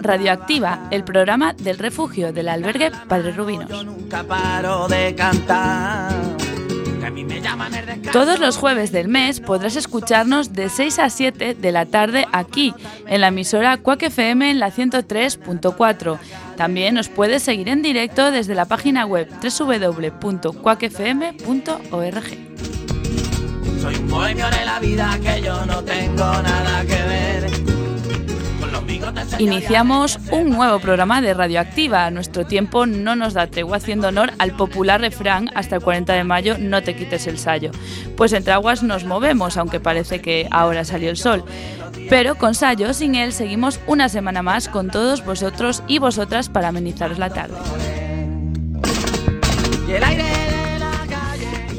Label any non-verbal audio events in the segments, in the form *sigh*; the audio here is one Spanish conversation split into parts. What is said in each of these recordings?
Radioactiva, el programa del refugio del albergue Padre Rubinos. Todos los jueves del mes podrás escucharnos de 6 a 7 de la tarde aquí, en la emisora Quack FM en la 103.4. También nos puedes seguir en directo desde la página web www.quackfm.org. Soy un bohemio de la vida que yo no tengo nada que ver. Iniciamos un nuevo programa de Radioactiva. Nuestro tiempo no nos da tregua haciendo honor al popular refrán hasta el 40 de mayo no te quites el sayo. Pues entre aguas nos movemos, aunque parece que ahora salió el sol. Pero con Sayo sin él seguimos una semana más con todos vosotros y vosotras para amenizaros la tarde. y el aire.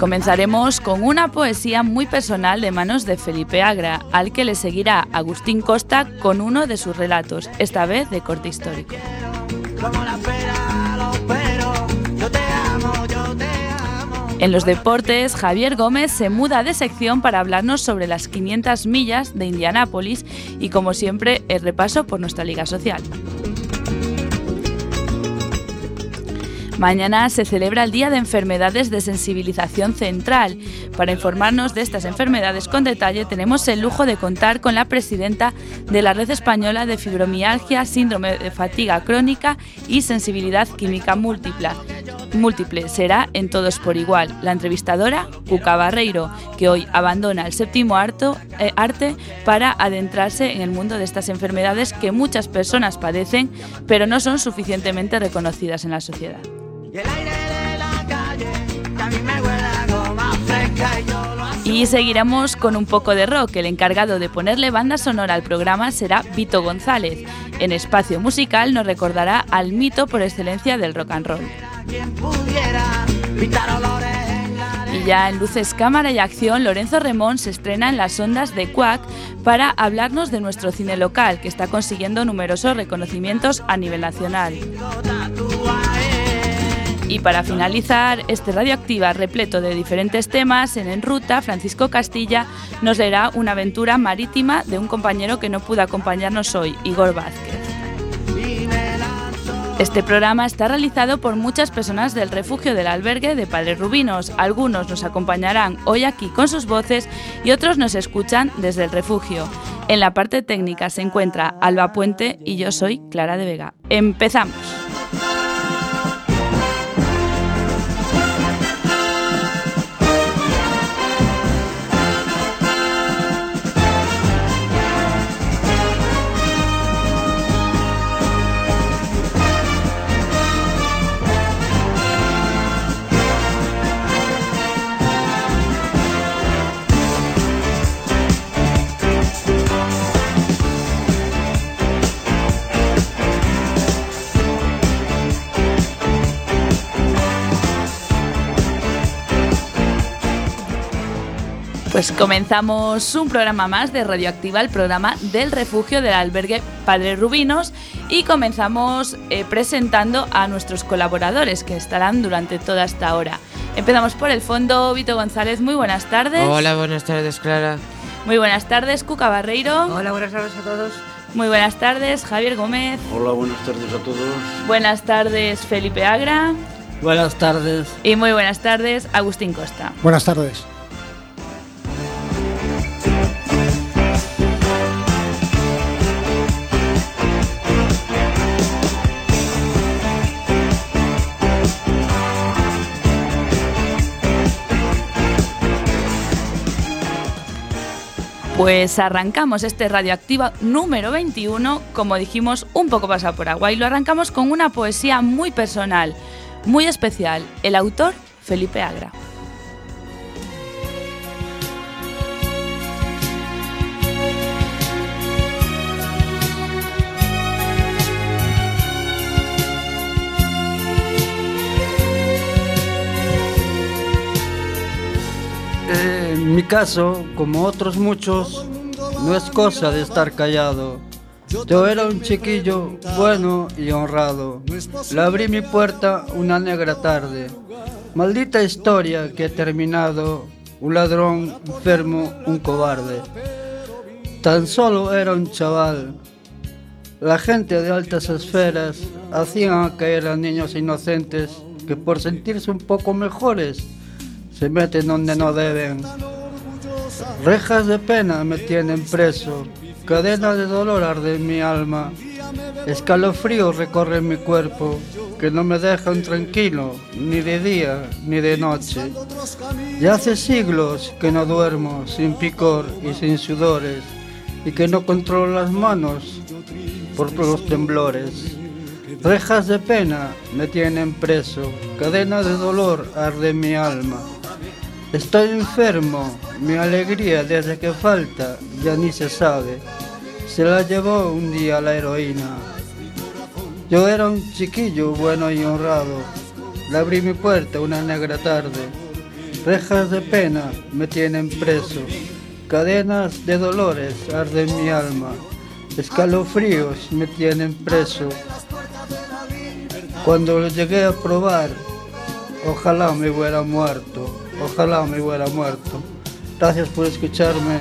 Comenzaremos con una poesía muy personal de manos de Felipe Agra, al que le seguirá Agustín Costa con uno de sus relatos, esta vez de corte histórico. En los deportes, Javier Gómez se muda de sección para hablarnos sobre las 500 millas de Indianápolis y, como siempre, el repaso por nuestra liga social. Mañana se celebra el Día de Enfermedades de Sensibilización Central. Para informarnos de estas enfermedades con detalle tenemos el lujo de contar con la presidenta de la Red Española de Fibromialgia, Síndrome de Fatiga Crónica y Sensibilidad Química Múltiple. Será en todos por igual. La entrevistadora, Cuca Barreiro, que hoy abandona el séptimo eh, arte para adentrarse en el mundo de estas enfermedades que muchas personas padecen, pero no son suficientemente reconocidas en la sociedad. Y seguiremos con un poco de rock. El encargado de ponerle banda sonora al programa será Vito González. En espacio musical nos recordará al mito por excelencia del rock and roll. Y ya en Luces, Cámara y Acción, Lorenzo Remón se estrena en las ondas de Quack para hablarnos de nuestro cine local, que está consiguiendo numerosos reconocimientos a nivel nacional. Y para finalizar, este Radioactiva repleto de diferentes temas, en En Ruta, Francisco Castilla nos leerá una aventura marítima de un compañero que no pudo acompañarnos hoy, Igor Vázquez. Este programa está realizado por muchas personas del refugio del albergue de Padres Rubinos. Algunos nos acompañarán hoy aquí con sus voces y otros nos escuchan desde el refugio. En la parte técnica se encuentra Alba Puente y yo soy Clara de Vega. ¡Empezamos! Pues comenzamos un programa más de Radioactiva, el programa del refugio del albergue Padre Rubinos y comenzamos eh, presentando a nuestros colaboradores que estarán durante toda esta hora. Empezamos por el fondo, Vito González, muy buenas tardes. Hola, buenas tardes, Clara. Muy buenas tardes, Cuca Barreiro. Hola, buenas tardes a todos. Muy buenas tardes, Javier Gómez. Hola, buenas tardes a todos. Buenas tardes, Felipe Agra. Buenas tardes. Y muy buenas tardes, Agustín Costa. Buenas tardes. Pues arrancamos este radioactivo número 21, como dijimos, un poco pasado por agua, y lo arrancamos con una poesía muy personal, muy especial. El autor, Felipe Agra. En mi caso, como otros muchos, no es cosa de estar callado. Yo era un chiquillo bueno y honrado. Le abrí mi puerta una negra tarde. Maldita historia que ha terminado. Un ladrón enfermo, un cobarde. Tan solo era un chaval. La gente de altas esferas hacían caer a niños inocentes que por sentirse un poco mejores se meten donde no deben. Rejas de pena me tienen preso, cadena de dolor arde mi alma, escalofrío recorre mi cuerpo, que no me dejan tranquilo, ni de día ni de noche. Ya hace siglos que no duermo sin picor y sin sudores, y que no controlo las manos por los temblores. Rejas de pena me tienen preso, cadena de dolor arde mi alma. Estoy enfermo, mi alegría desde que falta ya ni se sabe. Se la llevó un día la heroína. Yo era un chiquillo bueno y honrado. Le abrí mi puerta una negra tarde. Rejas de pena me tienen preso. Cadenas de dolores arden mi alma. Escalofríos me tienen preso. Cuando lo llegué a probar, ojalá me hubiera muerto. Ojalá me hubiera muerto. Gracias por escucharme.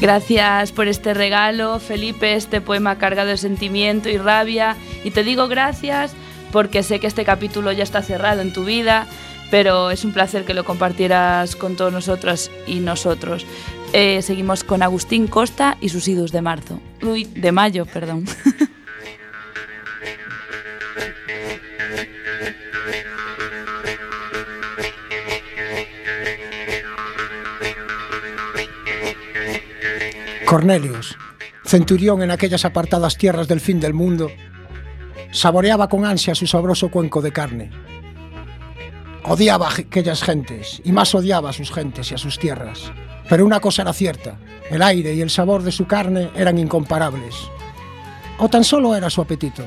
Gracias por este regalo, Felipe, este poema cargado de sentimiento y rabia. Y te digo gracias porque sé que este capítulo ya está cerrado en tu vida, pero es un placer que lo compartieras con todos nosotros y nosotros. Eh, seguimos con Agustín Costa y sus idus de marzo. Uy, de mayo, perdón. *laughs* Cornelius, centurión en aquellas apartadas tierras del fin del mundo, saboreaba con ansia su sabroso cuenco de carne. Odiaba a aquellas gentes y más odiaba a sus gentes y a sus tierras. Pero una cosa era cierta, el aire y el sabor de su carne eran incomparables. O tan solo era su apetito.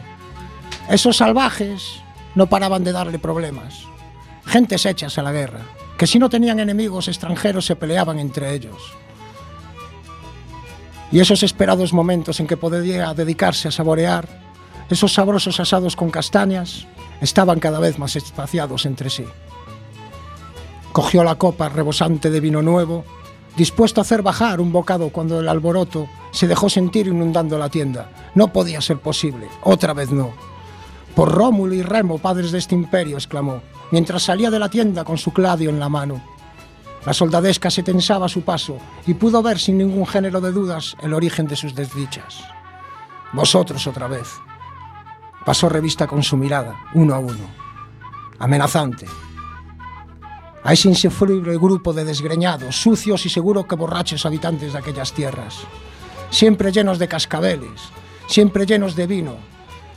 Esos salvajes no paraban de darle problemas. Gentes hechas a la guerra, que si no tenían enemigos extranjeros se peleaban entre ellos. Y esos esperados momentos en que podía dedicarse a saborear esos sabrosos asados con castañas estaban cada vez más espaciados entre sí. Cogió la copa rebosante de vino nuevo, dispuesto a hacer bajar un bocado cuando el alboroto se dejó sentir inundando la tienda. No podía ser posible, otra vez no. Por Rómulo y Remo, padres de este imperio, exclamó, mientras salía de la tienda con su cladio en la mano. La soldadesca se tensaba a su paso y pudo ver sin ningún género de dudas el origen de sus desdichas. Vosotros otra vez. Pasó revista con su mirada, uno a uno, amenazante. A ese insufrible grupo de desgreñados, sucios y seguro que borrachos habitantes de aquellas tierras, siempre llenos de cascabeles, siempre llenos de vino,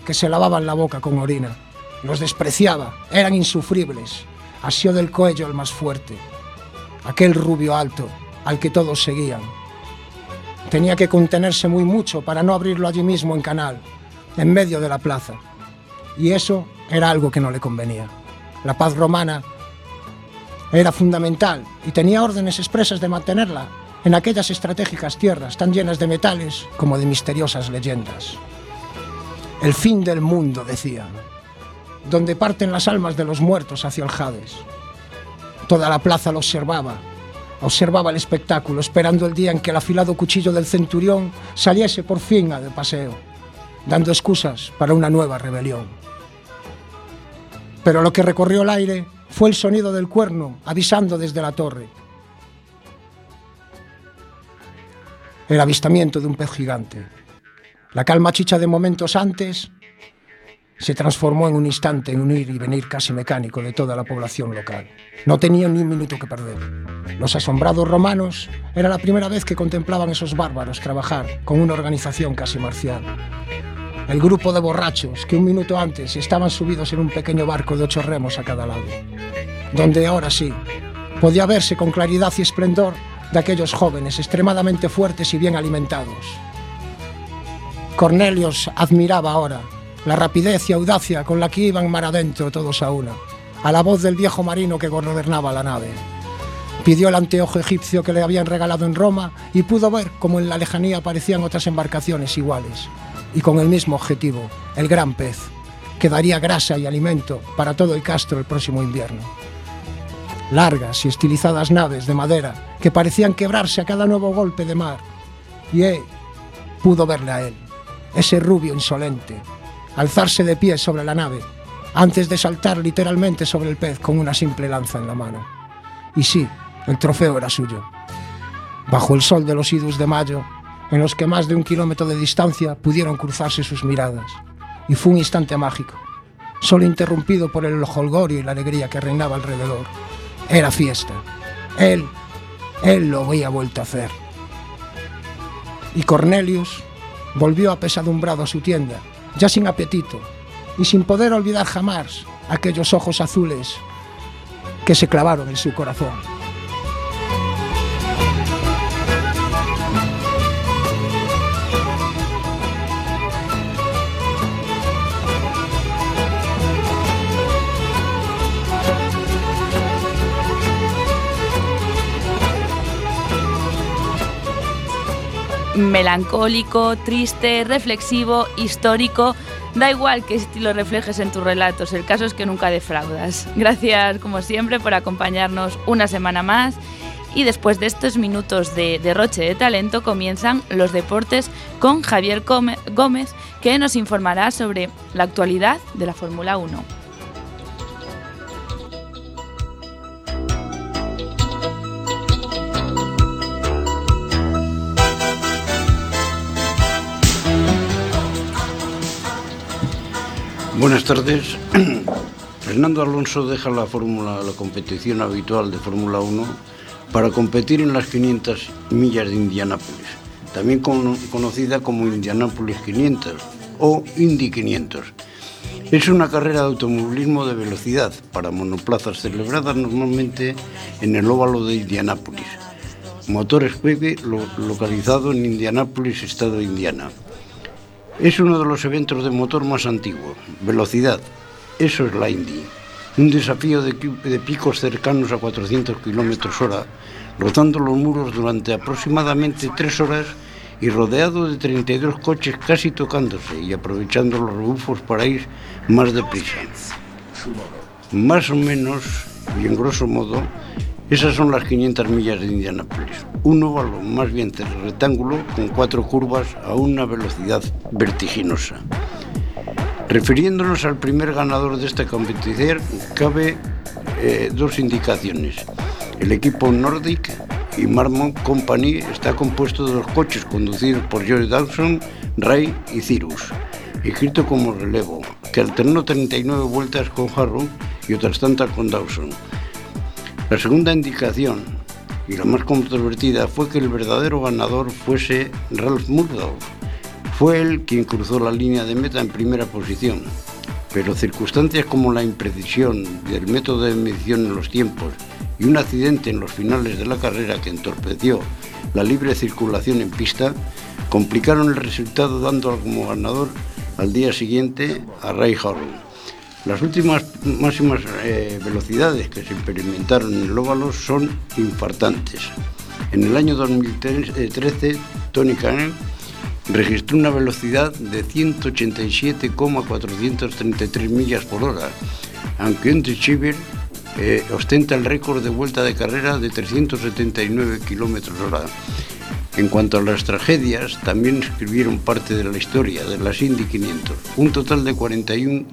que se lavaban la boca con orina. Los despreciaba, eran insufribles, asió del cuello el más fuerte, aquel rubio alto al que todos seguían. Tenía que contenerse muy mucho para no abrirlo allí mismo en canal, en medio de la plaza. Y eso era algo que no le convenía. La paz romana era fundamental y tenía órdenes expresas de mantenerla en aquellas estratégicas tierras tan llenas de metales como de misteriosas leyendas. El fin del mundo, decían, donde parten las almas de los muertos hacia el Hades. Toda la plaza lo observaba, observaba el espectáculo, esperando el día en que el afilado cuchillo del centurión saliese por fin a de paseo, dando excusas para una nueva rebelión. Pero lo que recorrió el aire fue el sonido del cuerno avisando desde la torre. El avistamiento de un pez gigante. La calma chicha de momentos antes se transformó en un instante en un ir y venir casi mecánico de toda la población local. No tenían ni un minuto que perder. Los asombrados romanos era la primera vez que contemplaban esos bárbaros trabajar con una organización casi marcial. El grupo de borrachos que un minuto antes estaban subidos en un pequeño barco de ocho remos a cada lado, donde ahora sí podía verse con claridad y esplendor de aquellos jóvenes extremadamente fuertes y bien alimentados. Cornelios admiraba ahora la rapidez y audacia con la que iban mar adentro todos a una, a la voz del viejo marino que gobernaba la nave. Pidió el anteojo egipcio que le habían regalado en Roma y pudo ver cómo en la lejanía aparecían otras embarcaciones iguales y con el mismo objetivo, el gran pez, que daría grasa y alimento para todo el castro el próximo invierno. Largas y estilizadas naves de madera que parecían quebrarse a cada nuevo golpe de mar. Y él pudo verle a él, ese rubio insolente, alzarse de pie sobre la nave, antes de saltar literalmente sobre el pez con una simple lanza en la mano. Y sí, el trofeo era suyo. Bajo el sol de los idus de mayo, en los que más de un kilómetro de distancia pudieron cruzarse sus miradas. Y fue un instante mágico, solo interrumpido por el holgorio y la alegría que reinaba alrededor. Era fiesta. Él, él lo había vuelto a hacer. Y Cornelius volvió apesadumbrado a su tienda, ya sin apetito y sin poder olvidar jamás aquellos ojos azules que se clavaron en su corazón. Melancólico, triste, reflexivo, histórico. Da igual qué estilo reflejes en tus relatos, el caso es que nunca defraudas. Gracias, como siempre, por acompañarnos una semana más. Y después de estos minutos de derroche de talento comienzan los deportes con Javier Gómez, que nos informará sobre la actualidad de la Fórmula 1. Buenas tardes. *clears throat* Fernando Alonso deja la fórmula, la competición habitual de Fórmula 1 para competir en las 500 millas de Indianápolis, también conocida como Indianápolis 500 o Indy 500. Es una carrera de automovilismo de velocidad para monoplazas celebrada normalmente en el óvalo de Indianápolis. Motores Pepe localizado en Indianápolis, estado de Indiana. Es uno de los eventos de motor más antiguos. Velocidad. Eso es la Indy. Un desafío de, picos cercanos a 400 kilómetros hora, rozando los muros durante aproximadamente tres horas y rodeado de 32 coches casi tocándose y aprovechando los rebufos para ir más deprisa. Más o menos, y en grosso modo, esas son las 500 millas de Indianápolis. Un óvalo más bien rectángulo con cuatro curvas a una velocidad vertiginosa. Refiriéndonos al primer ganador de esta competición, cabe eh, dos indicaciones. El equipo Nordic y Marmont Company está compuesto de los coches conducidos por George Dawson, Ray y Cirrus, escrito como relevo, que alternó 39 vueltas con Harrow y otras tantas con Dawson la segunda indicación, y la más controvertida, fue que el verdadero ganador fuese Ralph Murdoch. Fue él quien cruzó la línea de meta en primera posición, pero circunstancias como la imprecisión del método de medición en los tiempos y un accidente en los finales de la carrera que entorpeció la libre circulación en pista complicaron el resultado dando como ganador al día siguiente a Ray Harlan. Las últimas máximas eh, velocidades que se experimentaron en el óvalo son infartantes. En el año 2013, Tony Cannon registró una velocidad de 187,433 millas por hora, aunque Andre Chiver eh, ostenta el récord de vuelta de carrera de 379 kilómetros hora. En cuanto a las tragedias, también escribieron parte de la historia de las Indy 500. Un total de 41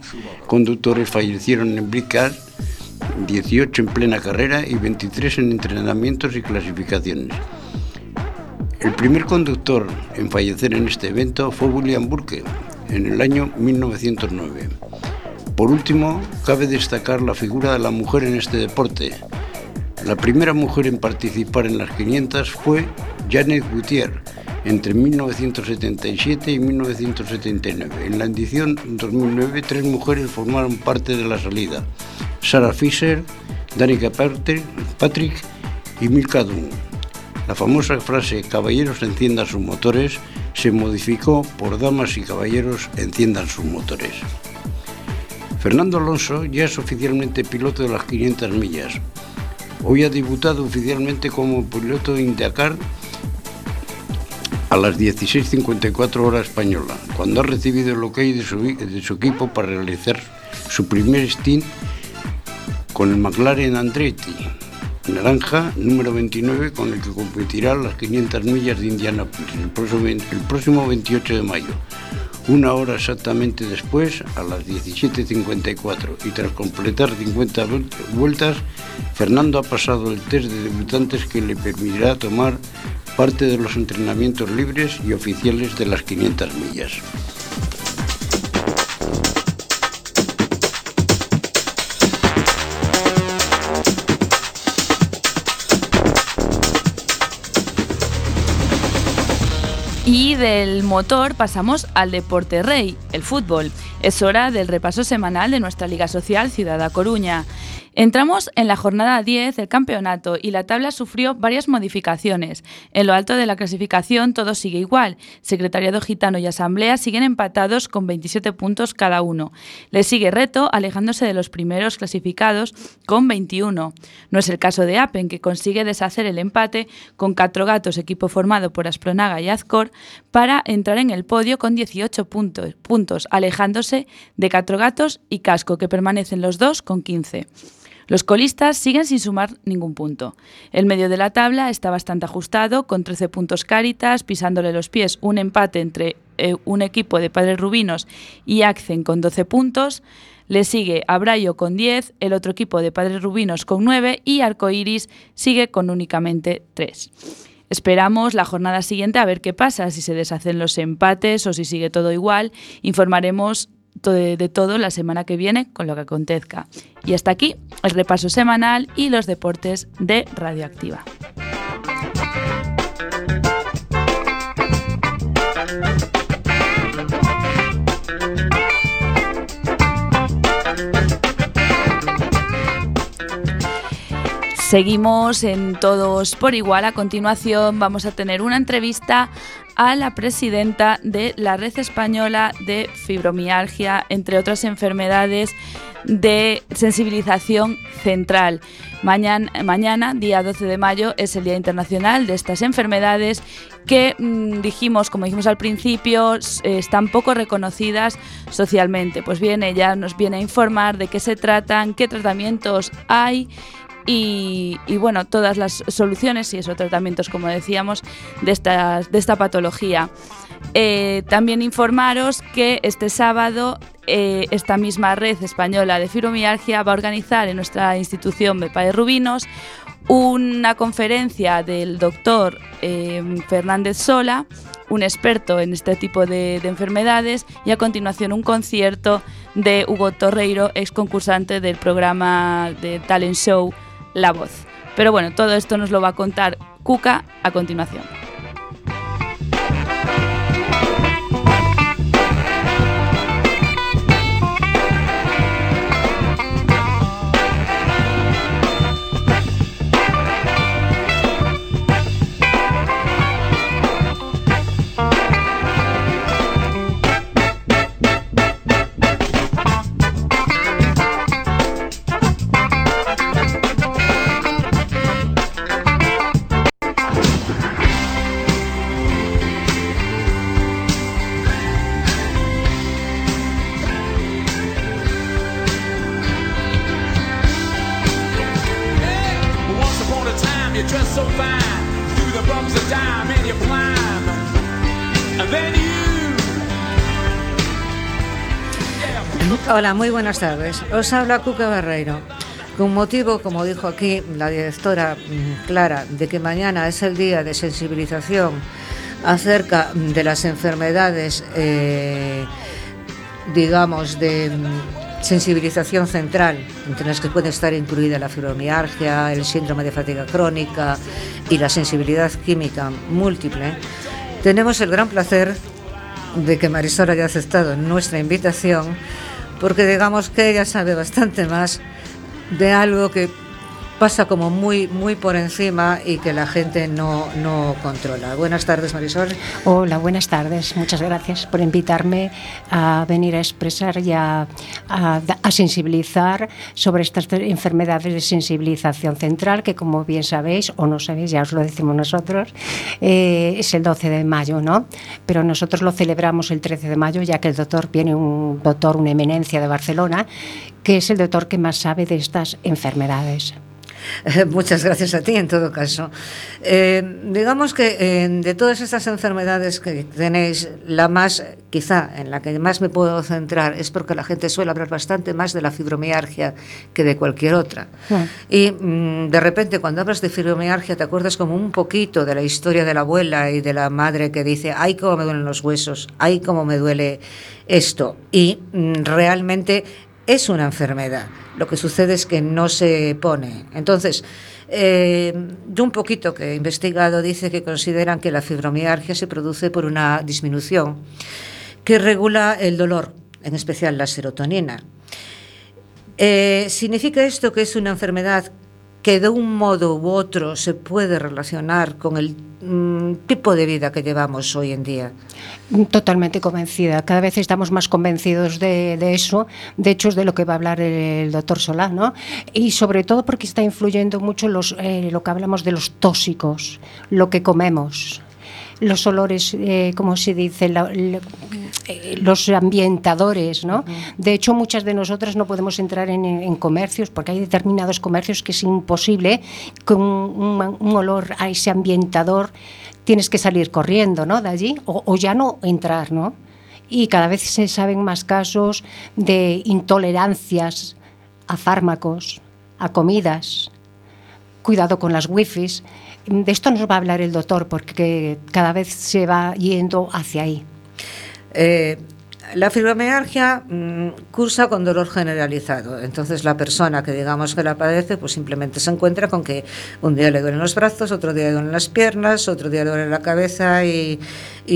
conductores fallecieron en Brickard, 18 en plena carrera y 23 en entrenamientos y clasificaciones. El primer conductor en fallecer en este evento fue William Burke en el año 1909. Por último, cabe destacar la figura de la mujer en este deporte. La primera mujer en participar en las 500 fue Janet Gutiérrez entre 1977 y 1979. En la edición 2009, tres mujeres formaron parte de la salida: Sarah Fisher, Danica Patrick y Milka Dunn. La famosa frase Caballeros enciendan sus motores se modificó por Damas y Caballeros enciendan sus motores. Fernando Alonso ya es oficialmente piloto de las 500 millas. Hoy ha debutado oficialmente como piloto de Dakar a las 16.54 horas española, cuando ha recibido el ok de su, equipo para realizar su primer stint con el McLaren Andretti, naranja número 29, con el que competirá las 500 millas de próximo, el próximo 28 de mayo. Una hora exactamente después, a las 17.54, y tras completar 50 vueltas, Fernando ha pasado el test de debutantes que le permitirá tomar parte de los entrenamientos libres y oficiales de las 500 millas. Y del motor pasamos al deporte rey, el fútbol. Es hora del repaso semanal de nuestra Liga Social Ciudad Coruña. Entramos en la jornada 10 del campeonato y la tabla sufrió varias modificaciones. En lo alto de la clasificación todo sigue igual. Secretariado Gitano y Asamblea siguen empatados con 27 puntos cada uno. Le sigue Reto alejándose de los primeros clasificados con 21. No es el caso de Apen, que consigue deshacer el empate con Cuatro Gatos, equipo formado por Aspronaga y Azcor, para entrar en el podio con 18 puntos, puntos alejándose de Cuatro Gatos y Casco, que permanecen los dos con 15. Los colistas siguen sin sumar ningún punto. El medio de la tabla está bastante ajustado, con 13 puntos Cáritas, pisándole los pies un empate entre eh, un equipo de Padres Rubinos y Accen con 12 puntos. Le sigue Abrayo con 10, el otro equipo de Padres Rubinos con 9 y Arcoiris sigue con únicamente 3. Esperamos la jornada siguiente a ver qué pasa, si se deshacen los empates o si sigue todo igual. Informaremos de, todo la semana que viene con lo que acontezca. Y hasta aquí el repaso semanal y los deportes de Radioactiva. Seguimos en Todos por Igual. A continuación vamos a tener una entrevista a la presidenta de la Red Española de Fibromialgia, entre otras enfermedades de sensibilización central. Mañana, mañana, día 12 de mayo, es el Día Internacional de estas enfermedades que mmm, dijimos, como dijimos al principio, están poco reconocidas socialmente. Pues bien, ella nos viene a informar de qué se tratan, qué tratamientos hay y, bueno, todas las soluciones y esos tratamientos, como decíamos, de, estas, de esta patología. Eh, también informaros que este sábado eh, esta misma red española de fibromialgia va a organizar en nuestra institución de Rubinos una conferencia del doctor eh, Fernández Sola, un experto en este tipo de, enfermedades, y a continuación un concierto de Hugo Torreiro, ex concursante del programa de talent show La Voz. Pero bueno, todo esto nos lo va a contar Cuca a continuación. Hola, muy buenas tardes. Os habla Cuca Barreiro. Con motivo, como dijo aquí la directora mm, Clara, de que mañana es el día de sensibilización acerca de las enfermedades, eh, digamos, de mm, sensibilización central, entre las que puede estar incluida la fibromialgia, el síndrome de fatiga crónica y la sensibilidad química múltiple, tenemos el gran placer de que Marisol haya aceptado nuestra invitación porque digamos que ella sabe bastante más de algo que pasa como muy, muy por encima y que la gente no, no controla. Buenas tardes, Marisol. Hola, buenas tardes. Muchas gracias por invitarme a venir a expresar y a, a, sensibilizar sobre estas enfermedades de sensibilización central, que como bien sabéis, o no sabéis, ya os lo decimos nosotros, eh, es el 12 de mayo, ¿no? Pero nosotros lo celebramos el 13 de mayo, ya que el doctor viene un doctor, una eminencia de Barcelona, que es el doctor que más sabe de estas enfermedades. *laughs* Muchas gracias a ti, en todo caso. Eh, digamos que eh, de todas estas enfermedades que tenéis, la más, quizá en la que más me puedo centrar, es porque la gente suele hablar bastante más de la fibromialgia que de cualquier otra. Y mm, de repente, cuando hablas de fibromialgia, te acuerdas como un poquito de la historia de la abuela y de la madre que dice: ¡ay, cómo me duelen los huesos! ¡ay, cómo me duele esto! Y mm, realmente es una enfermedad. Lo que sucede es que no se pone. Entonces, eh, yo un poquito que he investigado dice que consideran que la fibromialgia se produce por una disminución que regula el dolor, en especial la serotonina. Eh, ¿Significa esto que es una enfermedad que de un modo u otro se puede relacionar con el mm, tipo de vida que llevamos hoy en día? Totalmente convencida. Cada vez estamos más convencidos de, eso. De hecho, es de lo que va a hablar el, el doctor Solá, ¿no? Y sobre todo porque está influyendo mucho los, eh, lo que hablamos de los tóxicos, lo que comemos los olores, eh, como se dice, la, la, eh, los ambientadores, ¿no? De hecho, muchas de nosotras no podemos entrar en, en, comercios porque hay determinados comercios que es imposible con un, un olor a ese ambientador tienes que salir corriendo, ¿no? De allí o, o ya no entrar, ¿no? Y cada vez se saben más casos de intolerancias a fármacos, a comidas. Cuidado con las wifis de esto nos va a hablar el doctor porque cada vez se va yendo hacia ahí. Eh, la fibromialgia mmm, cursa con dolor generalizado. Entonces la persona que digamos que la padece, pues simplemente se encuentra con que un día le duelen los brazos, otro día le duelen las piernas, otro día le duele la cabeza y,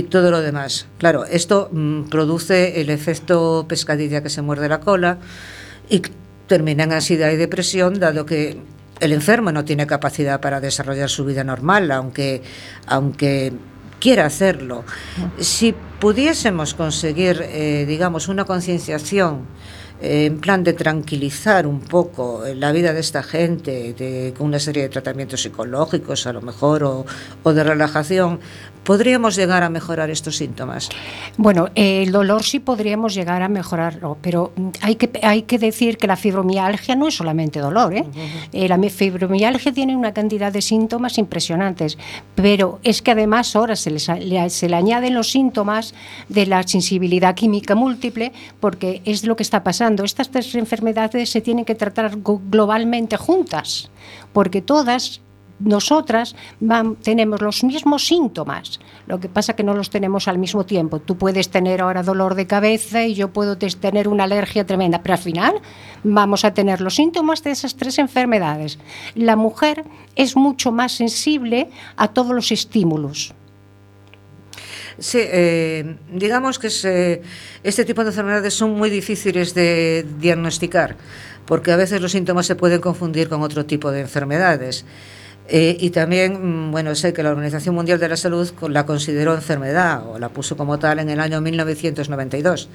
todo lo demás. Claro, esto mmm, produce el efecto pescadilla que se muerde la cola y termina en ansiedad y depresión, dado que el enfermo no tiene capacidad para desarrollar su vida normal, aunque, aunque quiera hacerlo. Si pudiésemos conseguir, eh, digamos, una concienciación en plan de tranquilizar un poco la vida de esta gente, de, con una serie de tratamientos psicológicos a lo mejor, o, o de relajación, ¿podríamos llegar a mejorar estos síntomas? Bueno, eh, el dolor sí podríamos llegar a mejorarlo, pero hay que, hay que decir que la fibromialgia no es solamente dolor. ¿eh? Uh -huh. eh, la fibromialgia tiene una cantidad de síntomas impresionantes, pero es que además ahora se, les, se le añaden los síntomas de la sensibilidad química múltiple, porque es lo que está pasando. Estas tres enfermedades se tienen que tratar globalmente juntas, porque todas nosotras tenemos los mismos síntomas, lo que pasa que no los tenemos al mismo tiempo. Tú puedes tener ahora dolor de cabeza y yo puedo tener una alergia tremenda, pero al final vamos a tener los síntomas de esas tres enfermedades. La mujer es mucho más sensible a todos los estímulos. Sí, eh, digamos que es, eh, este tipo de enfermedades son muy difíciles de diagnosticar, porque a veces los síntomas se pueden confundir con otro tipo de enfermedades. Eh, y también, mm, bueno, sé que la Organización Mundial de la Salud la consideró enfermedad o la puso como tal en el año 1992.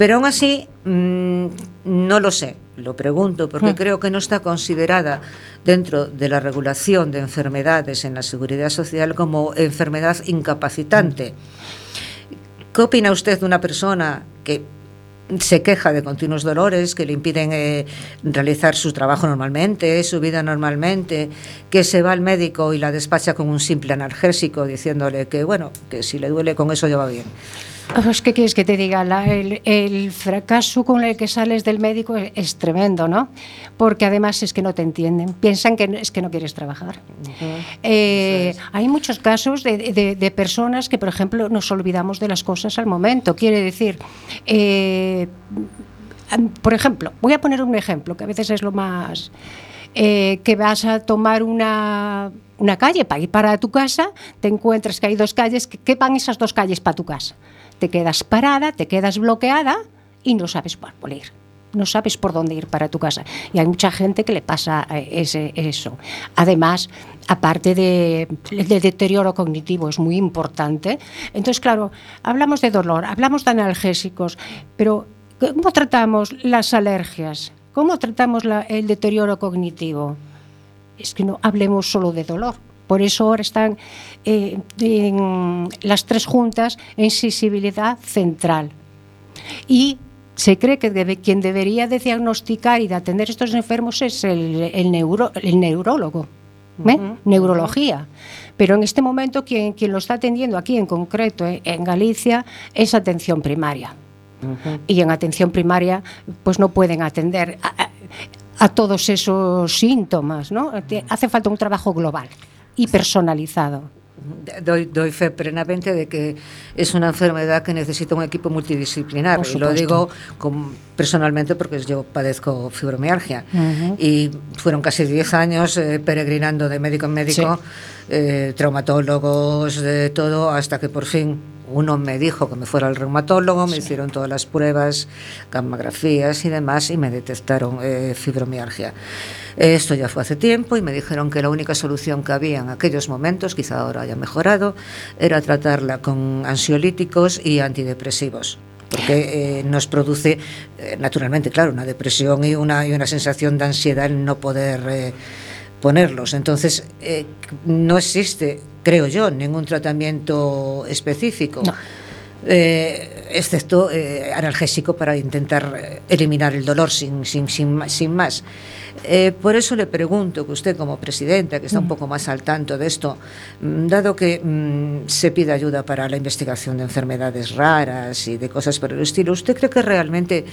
Pero aún así, mmm, no lo sé, lo pregunto, porque mm. creo que no está considerada dentro de la regulación de enfermedades en la seguridad social como enfermedad incapacitante. Mm. ¿Qué opina usted de una persona que se queja de continuos dolores que le impiden eh, realizar su trabajo normalmente, su vida normalmente, que se va al médico y la despacha con un simple analgésico diciéndole que, bueno, que si le duele con eso ya va bien? ¿Qué quieres que te diga? La, el, el, fracaso con el que sales del médico es, es, tremendo, ¿no? Porque además es que no te entienden, piensan que es que no quieres trabajar. Uh -huh. eh. Hay muchos casos de, de, de, personas que, por ejemplo, nos olvidamos de las cosas al momento. Quiere decir, eh, por ejemplo, voy a poner un ejemplo que a veces es lo más... Eh, que vas a tomar una, una calle para ir para tu casa, te encuentras que hay dos calles, ¿qué van esas dos calles para tu casa? Te quedas parada, te quedas bloqueada y no sabes por cuál ir. no sabes por dónde ir para tu casa. Y hay mucha gente que le pasa eh, ese, eso. Además, aparte de, del deterioro cognitivo, es muy importante. Entonces, claro, hablamos de dolor, hablamos de analgésicos, pero ¿cómo tratamos las alergias? ¿Cómo tratamos la, el deterioro cognitivo? Es que no hablemos solo de dolor. Por eso ahora están eh, en las tres juntas en sensibilidad central. Y se cree que debe, quien debería de diagnosticar y de atender a estos enfermos es el, el, neuro, el neurólogo, ¿eh? uh -huh, neurología. Pero en este momento quien, quien, lo está atendiendo aquí en concreto eh, en Galicia es atención primaria. Uh -huh. Y en atención primaria pues no pueden atender a, a, a todos esos síntomas, ¿no? Hace falta un trabajo global y personalizado. Doy, doy, fe plenamente de que es una enfermedad que necesita un equipo multidisciplinar. Y lo digo con, personalmente porque yo padezco fibromialgia. Uh -huh. Y fueron casi 10 años eh, peregrinando de médico en médico, sí. eh, traumatólogos, de todo, hasta que por fin uno me dijo que me fuera al reumatólogo, me sí. hicieron todas las pruebas, gamografías y demás, y me detectaron eh, fibromialgia. Esto ya fue hace tiempo y me dijeron que la única solución que había en aquellos momentos, quizá ahora haya mejorado, era tratarla con ansiolíticos y antidepresivos porque eh, nos produce, eh, naturalmente, claro, una depresión y una, y una sensación de ansiedad en no poder eh, ponerlos. Entonces, eh, no existe, creo yo, ningún tratamiento específico. No. Eh, excepto eh, analgésico para intentar eliminar el dolor sin, sin, sin, sin más. Eh, por eso le pregunto que usted como presidenta, que está un poco más al tanto de esto, mm, dado que mmm, se pide ayuda para la investigación de enfermedades raras y de cosas por el estilo, ¿usted cree que realmente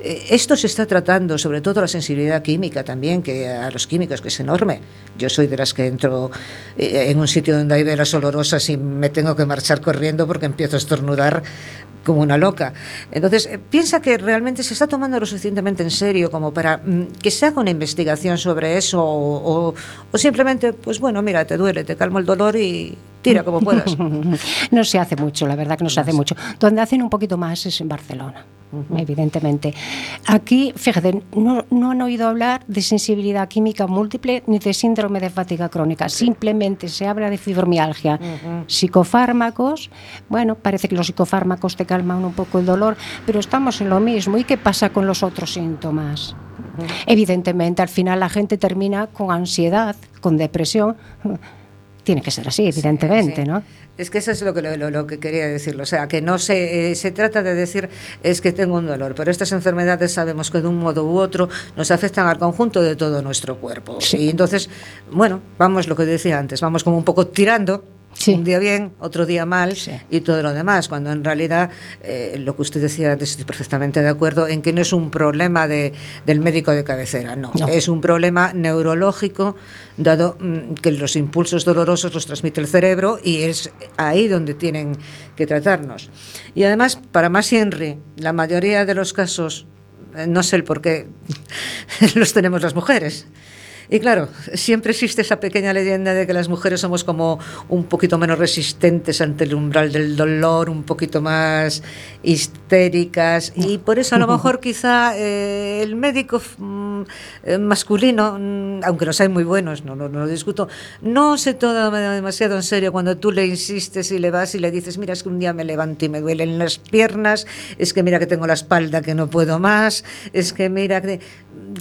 eh, esto se está tratando, sobre todo la sensibilidad química también, que a los químicos, que es enorme? Yo soy de las que entro eh, en un sitio donde hay velas olorosas y me tengo que marchar corriendo porque empiezo a estornudar como una loca. Entonces, ¿piensa que realmente se está tomando lo suficientemente en serio como para que se haga una investigación sobre eso o, o, o, simplemente, pues bueno, mira, te duele, te calmo el dolor y tira como puedas? *laughs* no se hace mucho, la verdad que no se hace mucho. Donde hacen un poquito más es en Barcelona. Uh -huh. evidentemente. Aquí, fíjate, no, no, han oído hablar de sensibilidad química múltiple ni de síndrome de fatiga crónica, simplemente se habla de fibromialgia. Uh -huh. Psicofármacos, bueno, parece que los psicofármacos te calman un poco el dolor, pero estamos en lo mismo. ¿Y qué pasa con los otros síntomas? Evidentemente, al final la gente termina con ansiedad, con depresión. Tiene que ser así, evidentemente, sí, sí. ¿no? Es que eso es lo que, lo, lo que quería decirlo. O sea, que no se, eh, se trata de decir es que tengo un dolor, pero estas enfermedades sabemos que de un modo u otro nos afectan al conjunto de todo nuestro cuerpo. Sí. Y entonces, bueno, vamos lo que decía antes, vamos como un poco tirando Sí. Un día bien, otro día mal sí. y todo lo demás, cuando en realidad eh, lo que usted decía, estoy perfectamente de acuerdo en que no es un problema de, del médico de cabecera, no. no. es un problema neurológico, dado mm, que los impulsos dolorosos los transmite el cerebro y es ahí donde tienen que tratarnos. Y además, para más Henry, la mayoría de los casos, eh, no sé el por qué, *laughs* los tenemos las mujeres. Y claro, siempre existe esa pequeña leyenda de que las mujeres somos como un poquito menos resistentes ante el umbral del dolor, un poquito más histéricas. Y por eso a lo mejor quizá eh, el médico mm, eh, masculino, mm, aunque los hay muy buenos, no, no, no, lo discuto, no se toma demasiado en serio cuando tú le insistes y le vas y le dices, mira, es que un día me levanto y me duelen las piernas, es que mira que tengo la espalda que no puedo más, es que mira que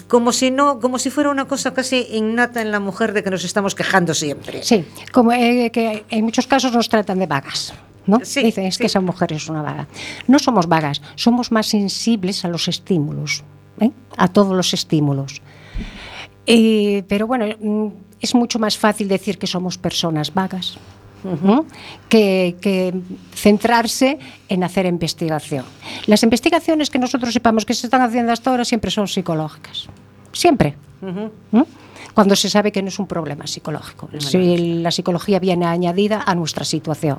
como si no, como si fuera una cosa casi innata en la mujer de que nos estamos quejando siempre. Sí, como eh, que en muchos casos nos tratan de vagas. ¿no? Sí, Dicen, es sí. que esa mujer es una vaga. No somos vagas, somos más sensibles a los estímulos, ¿eh? a todos los estímulos. Eh, pero bueno, mm, es mucho más fácil decir que somos personas vagas. Uh -huh. que, que, centrarse en hacer investigación. Las investigaciones que nosotros sepamos que se están haciendo hasta ahora siempre son psicológicas. Siempre. Uh -huh. ¿Mm? Cuando se sabe que no es un problema psicológico. Si la psicología viene añadida a nuestra situación.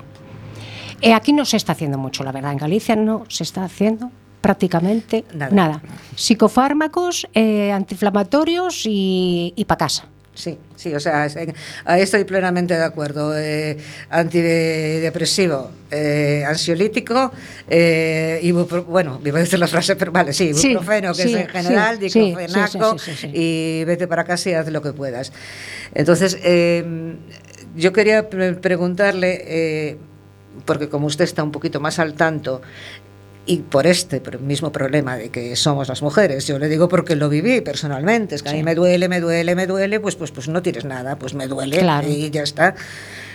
Eh, aquí no se está haciendo mucho, la verdad. En Galicia no se está haciendo prácticamente nada. nada. Psicofármacos, eh, antiinflamatorios y, y para casa. Sí, sí, o sea, ahí estoy plenamente de acuerdo. Eh, antidepresivo, eh, ansiolítico, eh, bueno, iba a decir la frase, pero vale, sí, ibuprofeno, que es en general, diclofenaco, y vete para casa y haz lo que puedas. Entonces, eh, yo quería preguntarle, porque como usted está un poquito más al tanto, y por este mismo problema de que somos las mujeres. Yo le digo porque lo viví personalmente, es que a mí me duele, me duele, me duele, pues, pues, pues no tienes nada, pues me duele y ya está.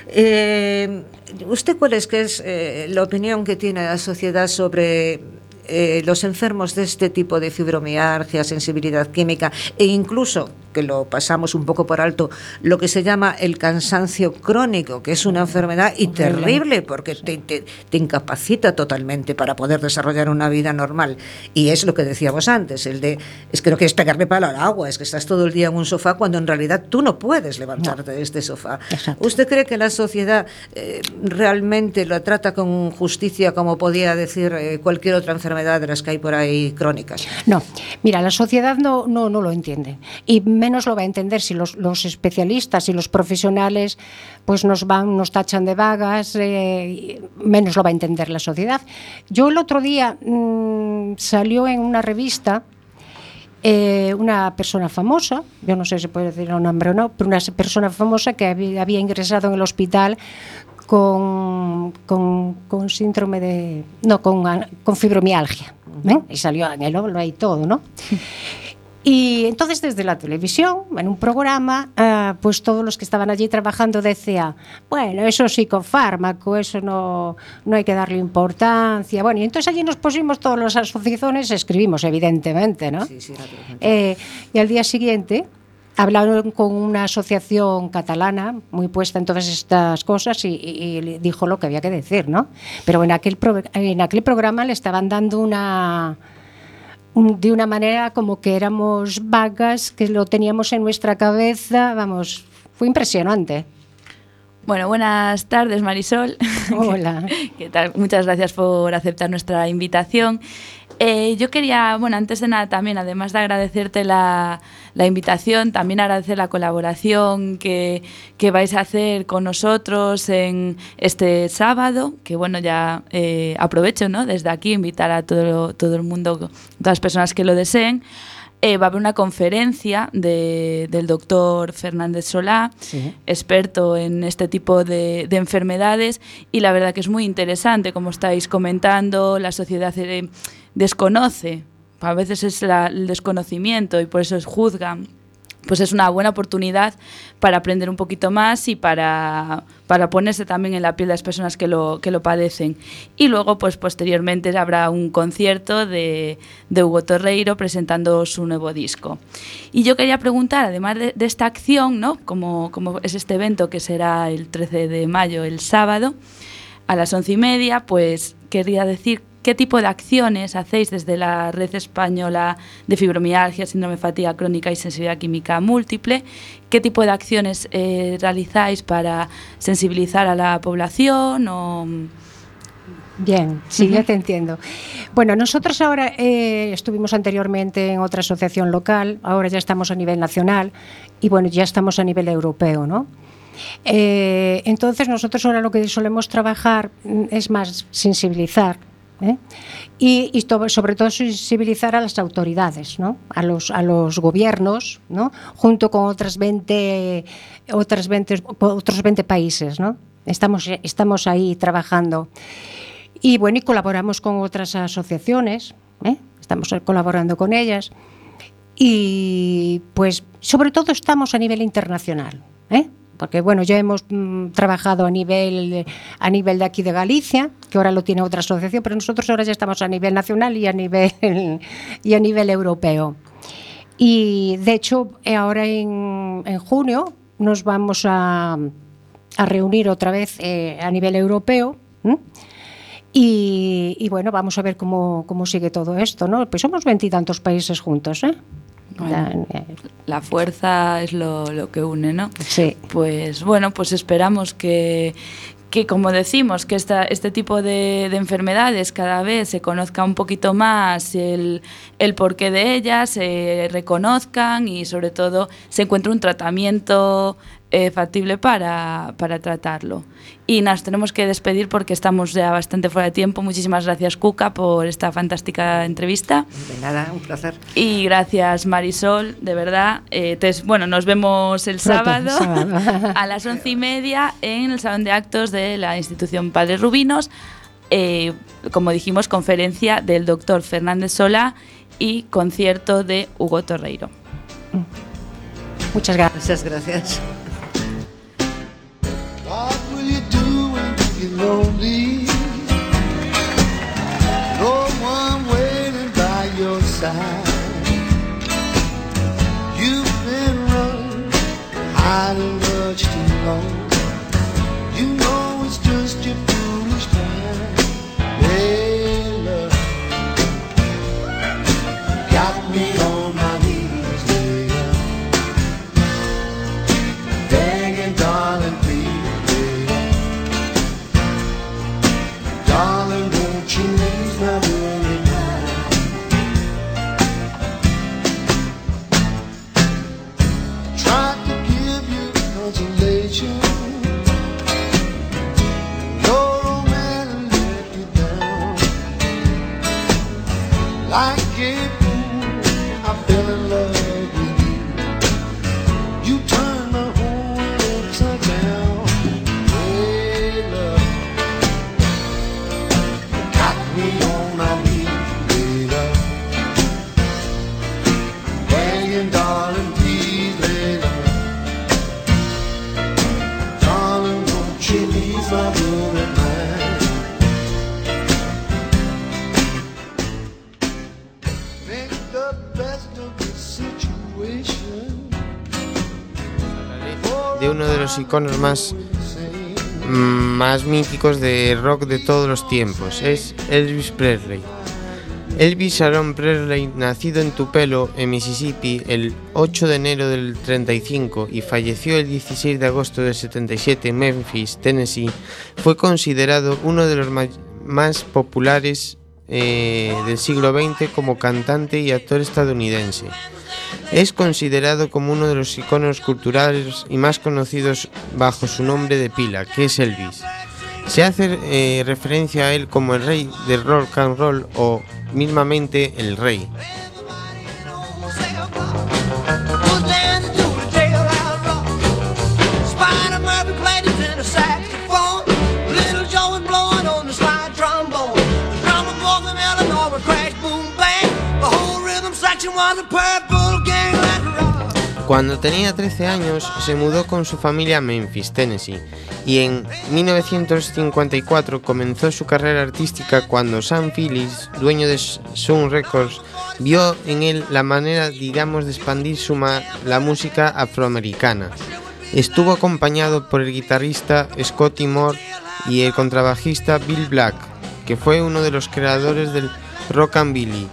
Eh, ¿Usted cuál es que es eh, la opinión que tiene la sociedad sobre eh, los enfermos de este tipo de fibromialgia, sensibilidad química e incluso que lo pasamos un poco por alto, lo que se llama el cansancio crónico, que es una enfermedad y terrible porque te, te, incapacita totalmente para poder desarrollar una vida normal. Y es lo que decíamos antes, el de, es que no quieres pegarle palo al agua, es que estás todo el día en un sofá cuando en realidad tú no puedes levantarte de este sofá. ¿Usted cree que la sociedad eh, realmente lo trata con justicia como podía decir eh, cualquier otra enfermedad de las que hay por ahí crónicas? No, mira, la sociedad no, no, no lo entiende. Y menos lo va a entender si los, especialistas y los profesionales pues nos van, nos tachan de vagas, eh, menos lo va a entender la sociedad. Yo el otro día mm, salió en una revista eh, una persona famosa, yo no sé si puede decir un nombre o no, pero una persona famosa que había, ingresado en el hospital con, síndrome de. No, con, con fibromialgia. ¿eh? Y salió en el óvulo y todo, ¿no? *laughs* Y entonces desde la televisión, en un programa, eh, pues todos los que estaban allí trabajando decían, bueno, eso es psicofármaco, eso no, no hay que darle importancia. Bueno, y entonces allí nos pusimos todas las asociaciones, escribimos evidentemente, ¿no? Sí, sí, eh, y al día siguiente hablaron con una asociación catalana muy puesta en todas estas cosas y, y, dijo lo que había que decir, ¿no? Pero en aquel, en aquel programa le estaban dando una de una manera como que éramos vagas, que lo teníamos en nuestra cabeza, vamos, fue impresionante. Bueno, buenas tardes Marisol. Hola. *laughs* ¿Qué tal? Muchas gracias por aceptar nuestra invitación. Eh, yo quería, bueno, antes de nada también, además de agradecerte la, la invitación, también agradecer la colaboración que, que, vais a hacer con nosotros en este sábado, que bueno, ya eh, aprovecho, ¿no? Desde aquí invitar a todo, todo el mundo, todas las personas que lo deseen, eh, va a haber una conferencia de, del doctor Fernández Solá, experto en este tipo de, de, enfermedades, y la verdad que es muy interesante, como estáis comentando, la sociedad eh, desconoce, a veces es el desconocimiento y por eso es juzgan pues es una buena oportunidad para aprender un poquito más y para, para ponerse también en la piel de las personas que lo, que lo padecen. Y luego, pues posteriormente habrá un concierto de, de Hugo Torreiro presentando su nuevo disco. Y yo quería preguntar, además de, esta acción, ¿no? como, como es este evento que será el 13 de mayo, el sábado, a las once y media, pues quería decir ¿Qué tipo de acciones hacéis desde la Red Española de Fibromialgia, Síndrome de Fatiga Crónica y Sensibilidad Química Múltiple? ¿Qué tipo de acciones eh, realizáis para sensibilizar a la población? O... Bien, sí, ya te entiendo. Bueno, nosotros ahora eh, estuvimos anteriormente en otra asociación local, ahora ya estamos a nivel nacional y bueno, ya estamos a nivel europeo, ¿no? Eh, entonces nosotros ahora lo que solemos trabajar mm, es más sensibilizar ¿eh? y, sobre todo sensibilizar a las autoridades, ¿no? a, los, a los gobiernos, ¿no? junto con otras 20, otras 20, otros 20 países. ¿no? Estamos, estamos ahí trabajando. Y bueno, y colaboramos con otras asociaciones, ¿eh? estamos colaborando con ellas. Y pues sobre todo estamos a nivel internacional. ¿eh? Porque bueno, ya hemos mm, trabajado a nivel, a nivel de aquí de Galicia, que ahora lo tiene otra asociación, pero nosotros ahora ya estamos a nivel nacional y a nivel, *laughs* y a nivel europeo. Y de hecho, ahora en, en junio nos vamos a, a reunir otra vez eh, a nivel europeo. Y, y, bueno, vamos a ver cómo, cómo sigue todo esto, ¿no? Pues somos veintitantos países juntos, ¿eh? La fuerza es lo, lo, que une, ¿no? Sí. Pues bueno, pues esperamos que, que como decimos, que esta, este tipo de, de, enfermedades cada vez se conozca un poquito más el, el porqué de ellas, se reconozcan y sobre todo se encuentre un tratamiento eh, factible para, para, tratarlo. Y nos tenemos que despedir porque estamos ya bastante fuera de tiempo. Muchísimas gracias, Cuca, por esta fantástica entrevista. De nada, un placer. Y gracias, Marisol, de verdad. Eh, te, bueno, nos vemos el sábado, sábado, *laughs* a las once y media en el Salón de Actos de la institución Padres Rubinos. Eh, como dijimos, conferencia del doctor Fernández Sola y concierto de Hugo Torreiro. Muchas gracias. Muchas gracias. Lonely. No one waiting by your side. You've been running, hiding much too long. She needs my love. Iconos más más míticos de rock de todos los tiempos, es Elvis Presley. Elvis Aaron Presley, nacido en Tupelo, en Mississippi, el 8 de enero del 35 y falleció el 16 de agosto del 77 en Memphis, Tennessee, fue considerado uno de los más populares eh, del siglo XX como cantante y actor estadounidense. Es considerado como uno de los iconos culturales y más conocidos bajo su nombre de pila, que es Elvis. Se hace eh, referencia a él como el rey del rock and roll o mismamente el rey. Cuando tenía 13 años se mudó con su familia a Memphis, Tennessee, y en 1954 comenzó su carrera artística cuando Sam Phillips, dueño de Sun Records, vio en él la manera, digamos, de expandir su la música afroamericana. Estuvo acompañado por el guitarrista Scotty Moore y el contrabajista Bill Black, que fue uno de los creadores del rockabilly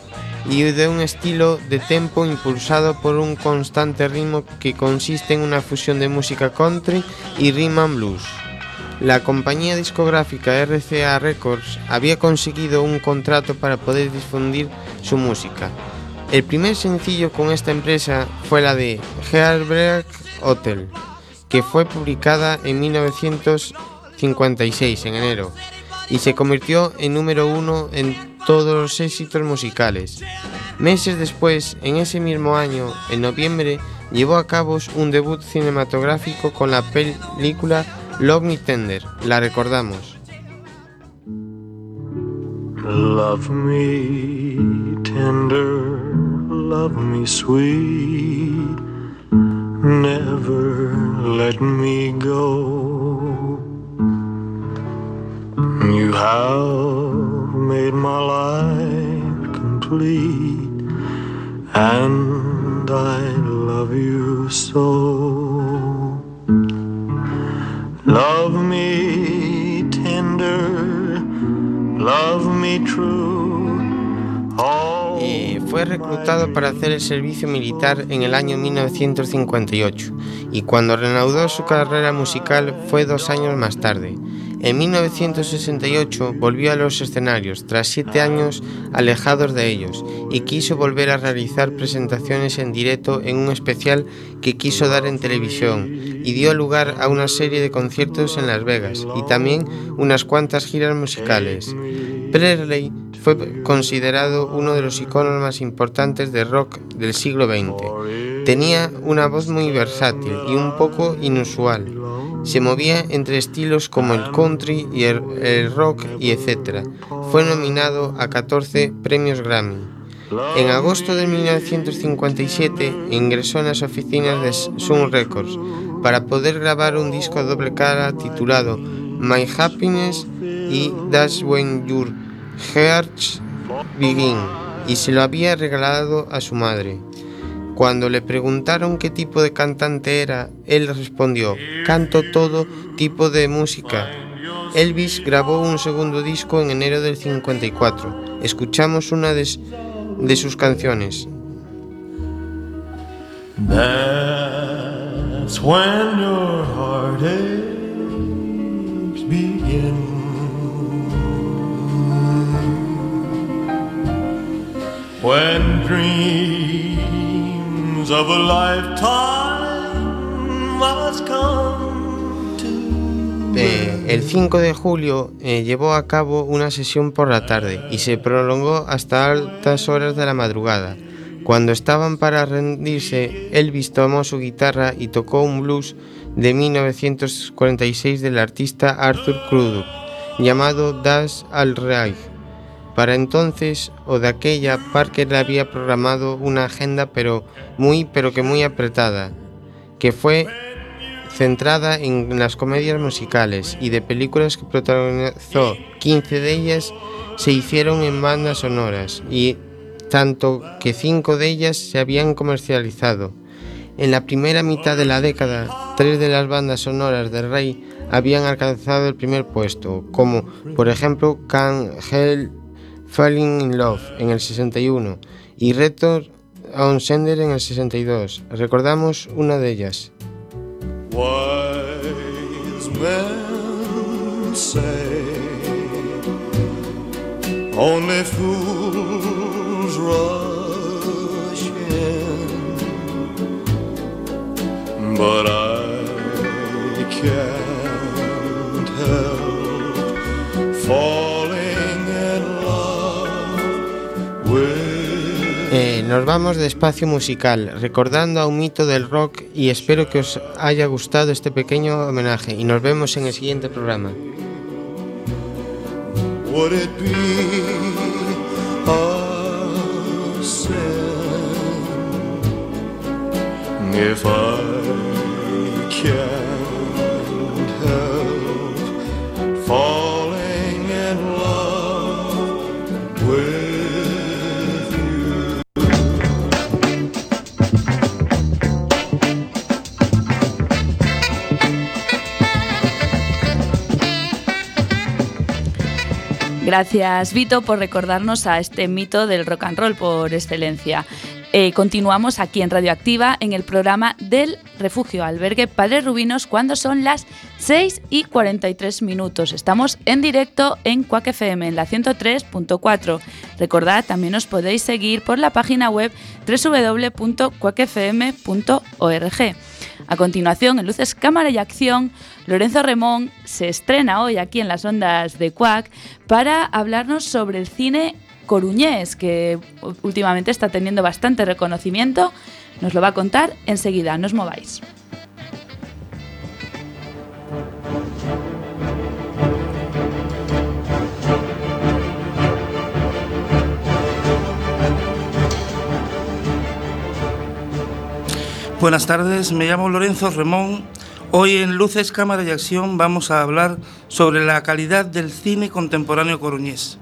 y de un estilo de tempo impulsado por un constante ritmo que consiste en una fusión de música country y rhythm and blues. La compañía discográfica RCA Records había conseguido un contrato para poder difundir su música. El primer sencillo con esta empresa fue la de Heartbreak Hotel, que fue publicada en 1956, en enero, y se convirtió en número uno en todos los éxitos musicales. Meses después, en ese mismo año, en noviembre, llevó a cabo un debut cinematográfico con la película Love Me Tender. La recordamos. Love me tender, love me sweet, never let me go. Made my life complete, and I love you so. Love me tender, love me true. Eh, fue reclutado para hacer el servicio militar en el año 1958 y cuando reanudó su carrera musical fue dos años más tarde. En 1968 volvió a los escenarios, tras siete años alejados de ellos, y quiso volver a realizar presentaciones en directo en un especial que quiso dar en televisión, y dio lugar a una serie de conciertos en Las Vegas, y también unas cuantas giras musicales. Presley fue considerado uno de los iconos más importantes de rock del siglo XX. Tenía una voz muy versátil y un poco inusual. Se movía entre estilos como el country y el, el rock y etc. Fue nominado a 14 premios Grammy. En agosto de 1957 ingresó en las oficinas de Sun Records para poder grabar un disco a doble cara titulado My Happiness y That's When Your Heart Begin y se lo había regalado a su madre. Cuando le preguntaron qué tipo de cantante era, él respondió, canto todo tipo de música. Elvis grabó un segundo disco en enero del 54. Escuchamos una de, sus canciones. That's when your begin. When dreams of a lifetime must come to Eh, el 5 de julio eh, llevó a cabo una sesión por la tarde y se prolongó hasta altas horas de la madrugada. Cuando estaban para rendirse, Elvis tomó su guitarra y tocó un blues de 1946 del artista Arthur Crudup, llamado Das al Reich. Para entonces o de aquella, Parker había programado una agenda pero muy pero que muy apretada, que fue centrada en las comedias musicales y de películas que protagonizó. 15 de ellas se hicieron en bandas sonoras y tanto que cinco de ellas se habían comercializado. En la primera mitad de la década, tres de las bandas sonoras del Rey habían alcanzado el primer puesto, como por ejemplo Can Hell Falling in Love en el 61 y Return on Sender en el 62. Recordamos una de ellas. Nos vamos de espacio musical, recordando a un mito del rock y espero que os haya gustado este pequeño homenaje y nos vemos en el siguiente programa. Gracias, Vito, por recordarnos a este mito del rock and roll por excelencia. Eh, continuamos aquí en Radioactiva en el programa del Refugio Albergue Padre Rubinos cuando son las 6 y 43 minutos. Estamos en directo en Quack FM en la 103.4. Recordad, también os podéis seguir por la página web www.quackfm.org. A continuación, en Luces, Cámara y Acción, Lorenzo Remón se estrena hoy aquí en las ondas de Quack para hablarnos sobre el cine coruñés, que últimamente está teniendo bastante reconocimiento. Nos lo va a contar enseguida, no os mováis. Buenas tardes, me llamo Lorenzo Remón. Hoy en Luces, Cámara y Acción vamos a hablar sobre la calidad del cine contemporáneo coruñés.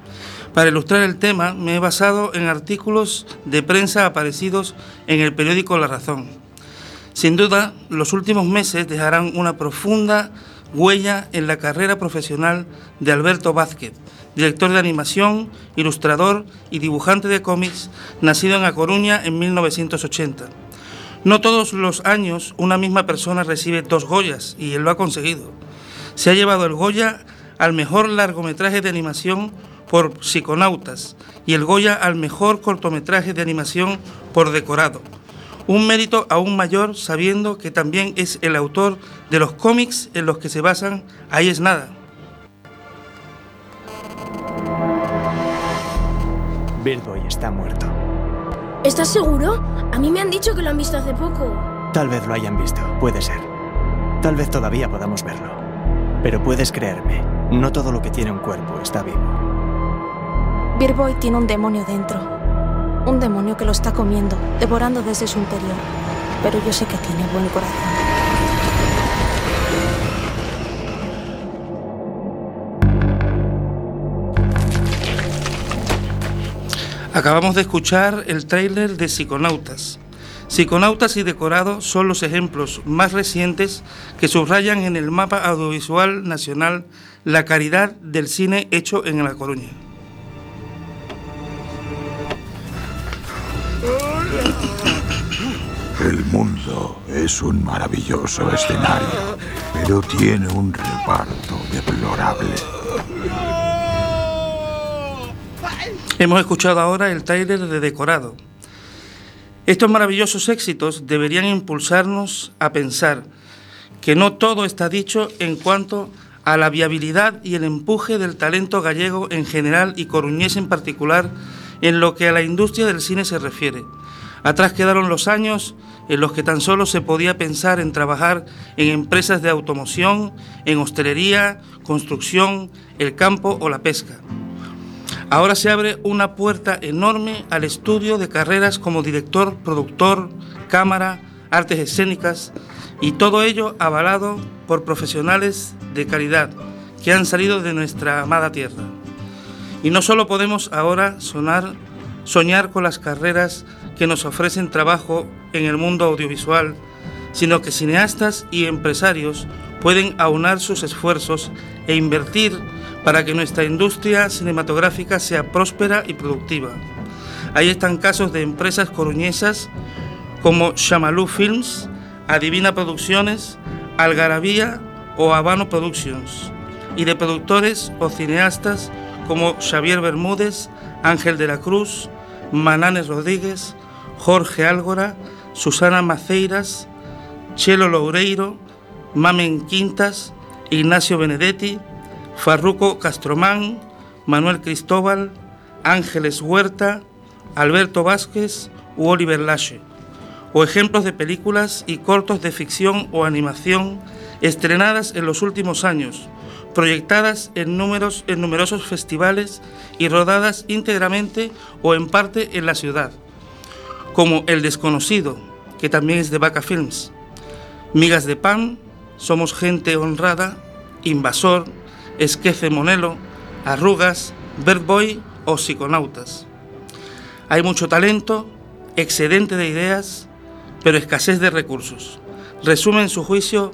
Para ilustrar el tema me he basado en artículos de prensa aparecidos en el periódico La Razón. Sin duda, los últimos meses dejarán una profunda huella en la carrera profesional de Alberto Vázquez, director de animación, ilustrador y dibujante de cómics, nacido en A Coruña en 1980. No todos los años una misma persona recibe dos Goyas y él lo ha conseguido. Se ha llevado el Goya al mejor largometraje de animación por Psiconautas y el Goya al mejor cortometraje de animación por Decorado. Un mérito aún mayor sabiendo que también es el autor de los cómics en los que se basan Ahí es nada. Birdboy está muerto. ¿Estás seguro? A mí me han dicho que lo han visto hace poco. Tal vez lo hayan visto, puede ser. Tal vez todavía podamos verlo. Pero puedes creerme, no todo lo que tiene un cuerpo está vivo. Beerboy tiene un demonio dentro. Un demonio que lo está comiendo, devorando desde su interior. Pero yo sé que tiene buen corazón. Acabamos de escuchar el tráiler de Psiconautas. Psiconautas y Decorado son los ejemplos más recientes que subrayan en el mapa audiovisual nacional la caridad del cine hecho en La Coruña. El mundo es un maravilloso escenario, pero tiene un reparto deplorable. Hemos escuchado ahora el tráiler de Decorado. Estos maravillosos éxitos deberían impulsarnos a pensar que no todo está dicho en cuanto a la viabilidad y el empuje del talento gallego en general y coruñés en particular en lo que a la industria del cine se refiere. Atrás quedaron los años en los que tan solo se podía pensar en trabajar en empresas de automoción, en hostelería, construcción, el campo o la pesca. Ahora se abre una puerta enorme al estudio de carreras como director, productor, cámara, artes escénicas y todo ello avalado por profesionales de calidad que han salido de nuestra amada tierra. Y no solo podemos ahora sonar, soñar con las carreras que nos ofrecen trabajo en el mundo audiovisual, sino que cineastas y empresarios pueden aunar sus esfuerzos e invertir para que nuestra industria cinematográfica sea próspera y productiva. Ahí están casos de empresas coruñesas como Shamalú Films, Adivina Producciones, Algarabía o Habano Productions, y de productores o cineastas como Xavier Bermúdez, Ángel de la Cruz, Mananes Rodríguez, Jorge Álgora, Susana Maceiras, Chelo Loureiro, Mamen Quintas, Ignacio Benedetti, Farruco Castromán, Manuel Cristóbal, Ángeles Huerta, Alberto Vázquez u Oliver Lache, o ejemplos de películas y cortos de ficción o animación estrenadas en los últimos años, proyectadas en, números, en numerosos festivales y rodadas íntegramente o en parte en la ciudad, como El Desconocido, que también es de Vaca Films, Migas de Pan, Somos Gente Honrada, Invasor, Esquece Monelo, Arrugas, Bird Boy o Psiconautas. Hay mucho talento, excedente de ideas, pero escasez de recursos. Resume en su juicio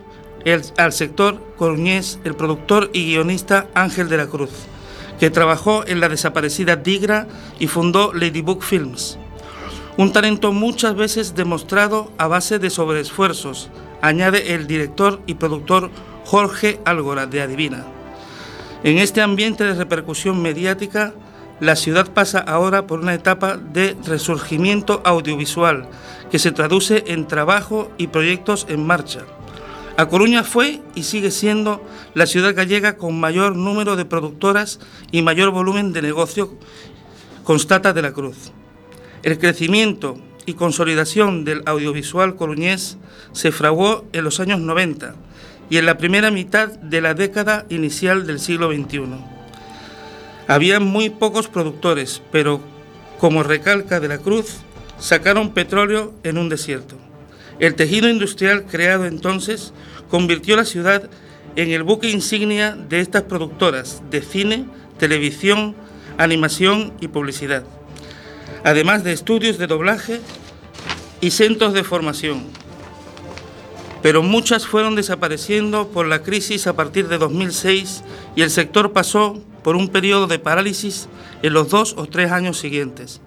al sector coruñés el productor y guionista Ángel de la Cruz, que trabajó en la desaparecida Digra y fundó Ladybug Films. Un talento muchas veces demostrado a base de sobreesfuerzos, añade el director y productor Jorge Álgora de Adivina. En este ambiente de repercusión mediática, la ciudad pasa ahora por una etapa de resurgimiento audiovisual que se traduce en trabajo y proyectos en marcha. A Coruña fue y sigue siendo la ciudad gallega con mayor número de productoras y mayor volumen de negocio, constata de la Cruz. El crecimiento y consolidación del audiovisual coruñés se fraguó en los años 90 y en la primera mitad de la década inicial del siglo XXI. Había muy pocos productores, pero como recalca de la Cruz, sacaron petróleo en un desierto. El tejido industrial creado entonces convirtió la ciudad en el buque insignia de estas productoras de cine, televisión, animación y publicidad, además de estudios de doblaje y centros de formación. Pero muchas fueron desapareciendo por la crisis a partir de 2006 y el sector pasó por un periodo de parálisis en los dos o tres años siguientes.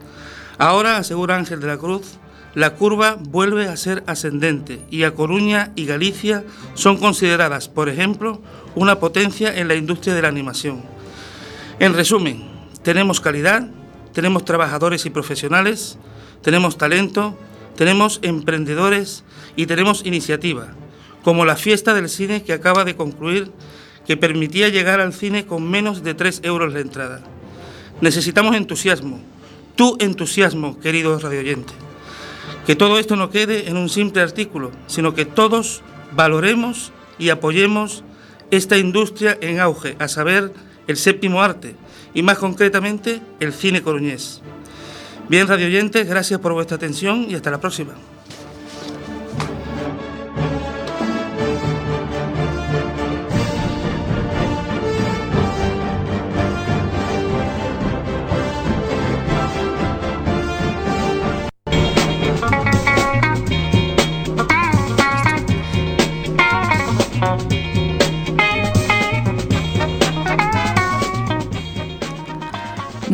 Ahora, asegura Ángel de la Cruz, la curva vuelve a ser ascendente y A Coruña y Galicia son consideradas, por ejemplo, una potencia en la industria de la animación. En resumen, tenemos calidad, tenemos trabajadores y profesionales, tenemos talento, tenemos emprendedores y tenemos iniciativa, como la fiesta del cine que acaba de concluir, que permitía llegar al cine con menos de 3 euros la entrada. Necesitamos entusiasmo, tu entusiasmo, queridos radioyentes. Que todo esto no quede en un simple artículo, sino que todos valoremos y apoyemos esta industria en auge, a saber, el séptimo arte, y más concretamente, el cine coruñés. Bien, radioyentes, gracias por vuestra atención y hasta la próxima.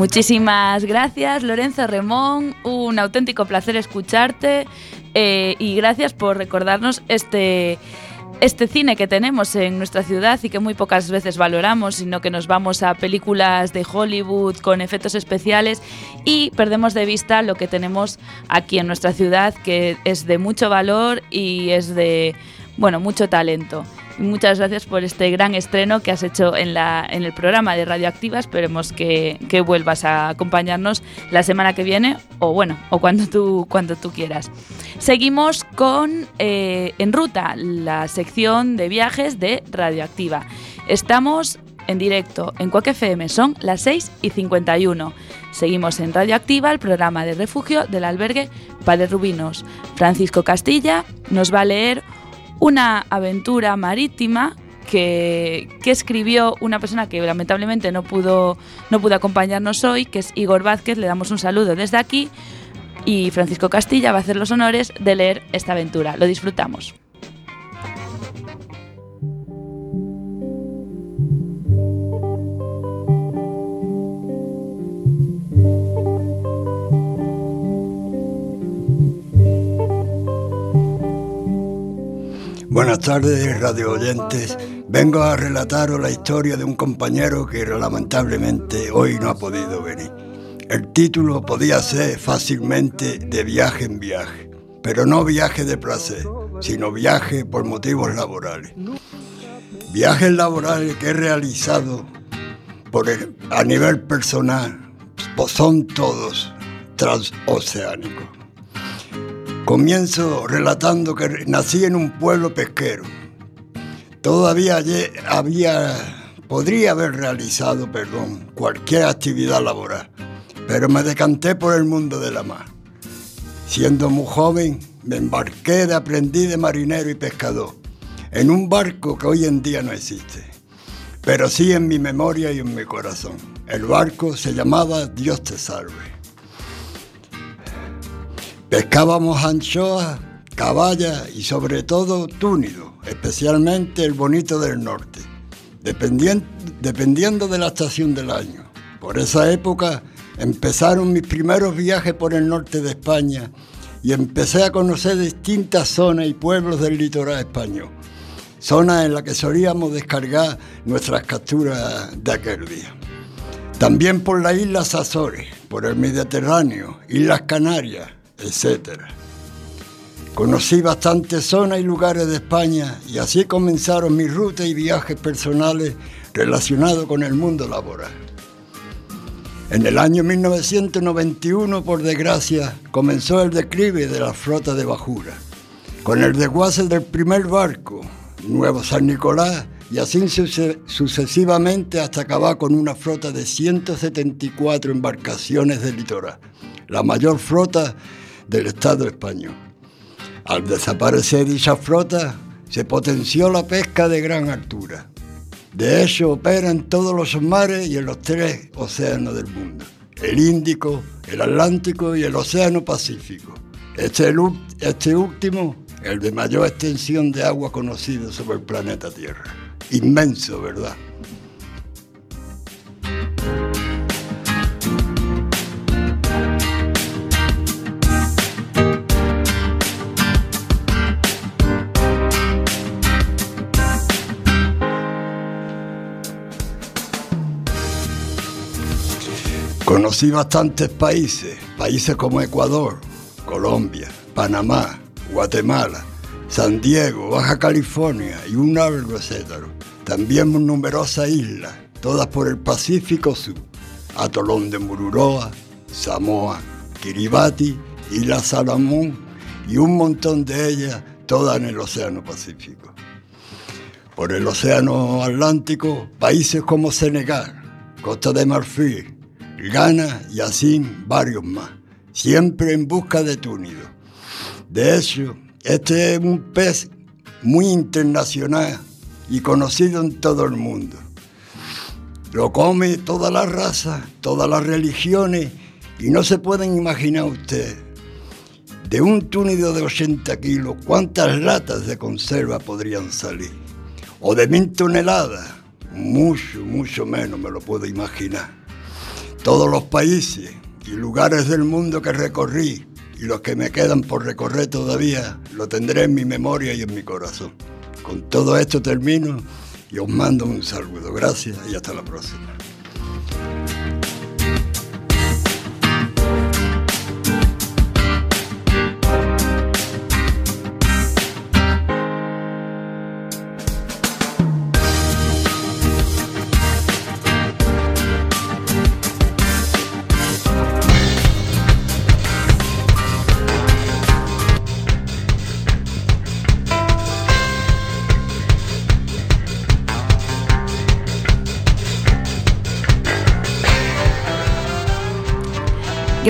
Muchísimas gracias, Lorenzo Remón. Un auténtico placer escucharte eh, y gracias por recordarnos este, este cine que tenemos en nuestra ciudad y que muy pocas veces valoramos, sino que nos vamos a películas de Hollywood con efectos especiales y perdemos de vista lo que tenemos aquí en nuestra ciudad, que es de mucho valor y es de bueno, mucho talento. Muchas gracias por este gran estreno que has hecho en, la, en el programa de Radioactiva. Esperemos que, que vuelvas a acompañarnos la semana que viene o bueno, o cuando tú, cuando tú quieras. Seguimos con eh, En Ruta, la sección de viajes de Radioactiva. Estamos en directo en Cuac FM, son las 6 y 51. Seguimos en Radioactiva, el programa de refugio del albergue Padre Rubinos. Francisco Castilla nos va a leer una aventura marítima que, que, escribió una persona que lamentablemente no pudo, no pudo acompañarnos hoy, que es Igor Vázquez. Le damos un saludo desde aquí. Y Francisco Castilla va a hacer los honores de leer esta aventura. Lo disfrutamos. Buenas tardes, radio oyentes. Vengo a relataros la historia de un compañero que lamentablemente hoy no ha podido venir. El título podía ser fácilmente de viaje en viaje, pero no viaje de placer, sino viaje por motivos laborales. Viajes laborales que he realizado por el- a nivel personal, pues son todos transoceánicos. Comienzo relatando que nací en un pueblo pesquero. Todavía había, podría haber realizado, perdón, cualquier actividad laboral, pero me decanté por el mundo de la mar. Siendo muy joven, me embarqué de aprendiz de marinero y pescador en un barco que hoy en día no existe, pero sí en mi memoria y en mi corazón. El barco se llamaba Dios te salve. Pescábamos anchoas, caballas y sobre todo túnido, especialmente el bonito del norte, dependien- dependiendo de la estación del año. Por esa época empezaron mis primeros viajes por el norte de España y empecé a conocer distintas zonas y pueblos del litoral español, zonas en las que solíamos descargar nuestras capturas de aquel día. También por las Islas Azores, por el Mediterráneo, Islas Canarias, etc. Conocí bastantes zonas y lugares de España y así comenzaron mis rutas y viajes personales relacionados con el mundo laboral. En el año 1991, por desgracia, comenzó el declive de la flota de bajura, con el desguace del primer barco, Nuevo San Nicolás, y así suce- sucesivamente hasta acabar con una flota de 174 embarcaciones de litoral, la mayor flota del Estado español. Al desaparecer dicha flota, se potenció la pesca de gran altura. De hecho, opera en todos los mares y en los tres océanos del mundo, el Índico, el Atlántico y el Océano Pacífico. Este, este último, el de mayor extensión de agua conocido sobre el planeta Tierra. Inmenso, ¿verdad? Conocí bastantes países, países como Ecuador, Colombia, Panamá, Guatemala, San Diego, Baja California y un largo etcétera. También numerosas islas, todas por el Pacífico Sur. Atolón de Mururoa, Samoa, Kiribati, Isla Salomón y un montón de ellas, todas en el Océano Pacífico. Por el Océano Atlántico, países como Senegal, Costa de Marfil, Ghana y así varios más, siempre en busca de túnido. De hecho, este es un pez muy internacional y conocido en todo el mundo. Lo come toda la raza, todas las religiones y no se pueden imaginar ustedes. De un túnido de 80 kilos, ¿cuántas latas de conserva podrían salir? O de mil toneladas, mucho, mucho menos me lo puedo imaginar. Todos los países y lugares del mundo que recorrí y los que me quedan por recorrer todavía, lo tendré en mi memoria y en mi corazón. Con todo esto termino y os mando un saludo. Gracias y hasta la próxima.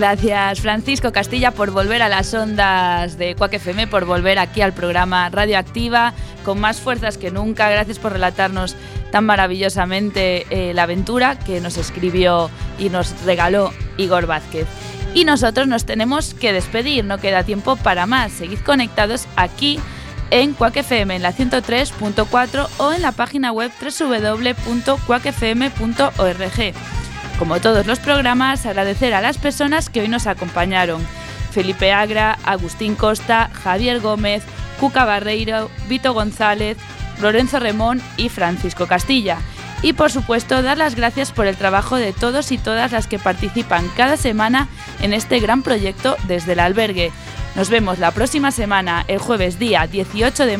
Gracias Francisco Castilla por volver a las ondas de Cuac FM, por volver aquí al programa Radioactiva con más fuerzas que nunca. Gracias por relatarnos tan maravillosamente eh, la aventura que nos escribió y nos regaló Igor Vázquez. Y nosotros nos tenemos que despedir, no queda tiempo para más. Seguid conectados aquí en Quack FM en la 103.4 o en la página web www.quackfm.org. Como todos los programas, agradecer a las personas que hoy nos acompañaron. Felipe Agra, Agustín Costa, Javier Gómez, Cuca Barreiro, Vito González, Lorenzo Remón y Francisco Castilla. Y por supuesto dar las gracias por el trabajo de todos y todas las que participan cada semana en este gran proyecto desde el albergue. Nos vemos la próxima semana, el jueves día 18 de mayo.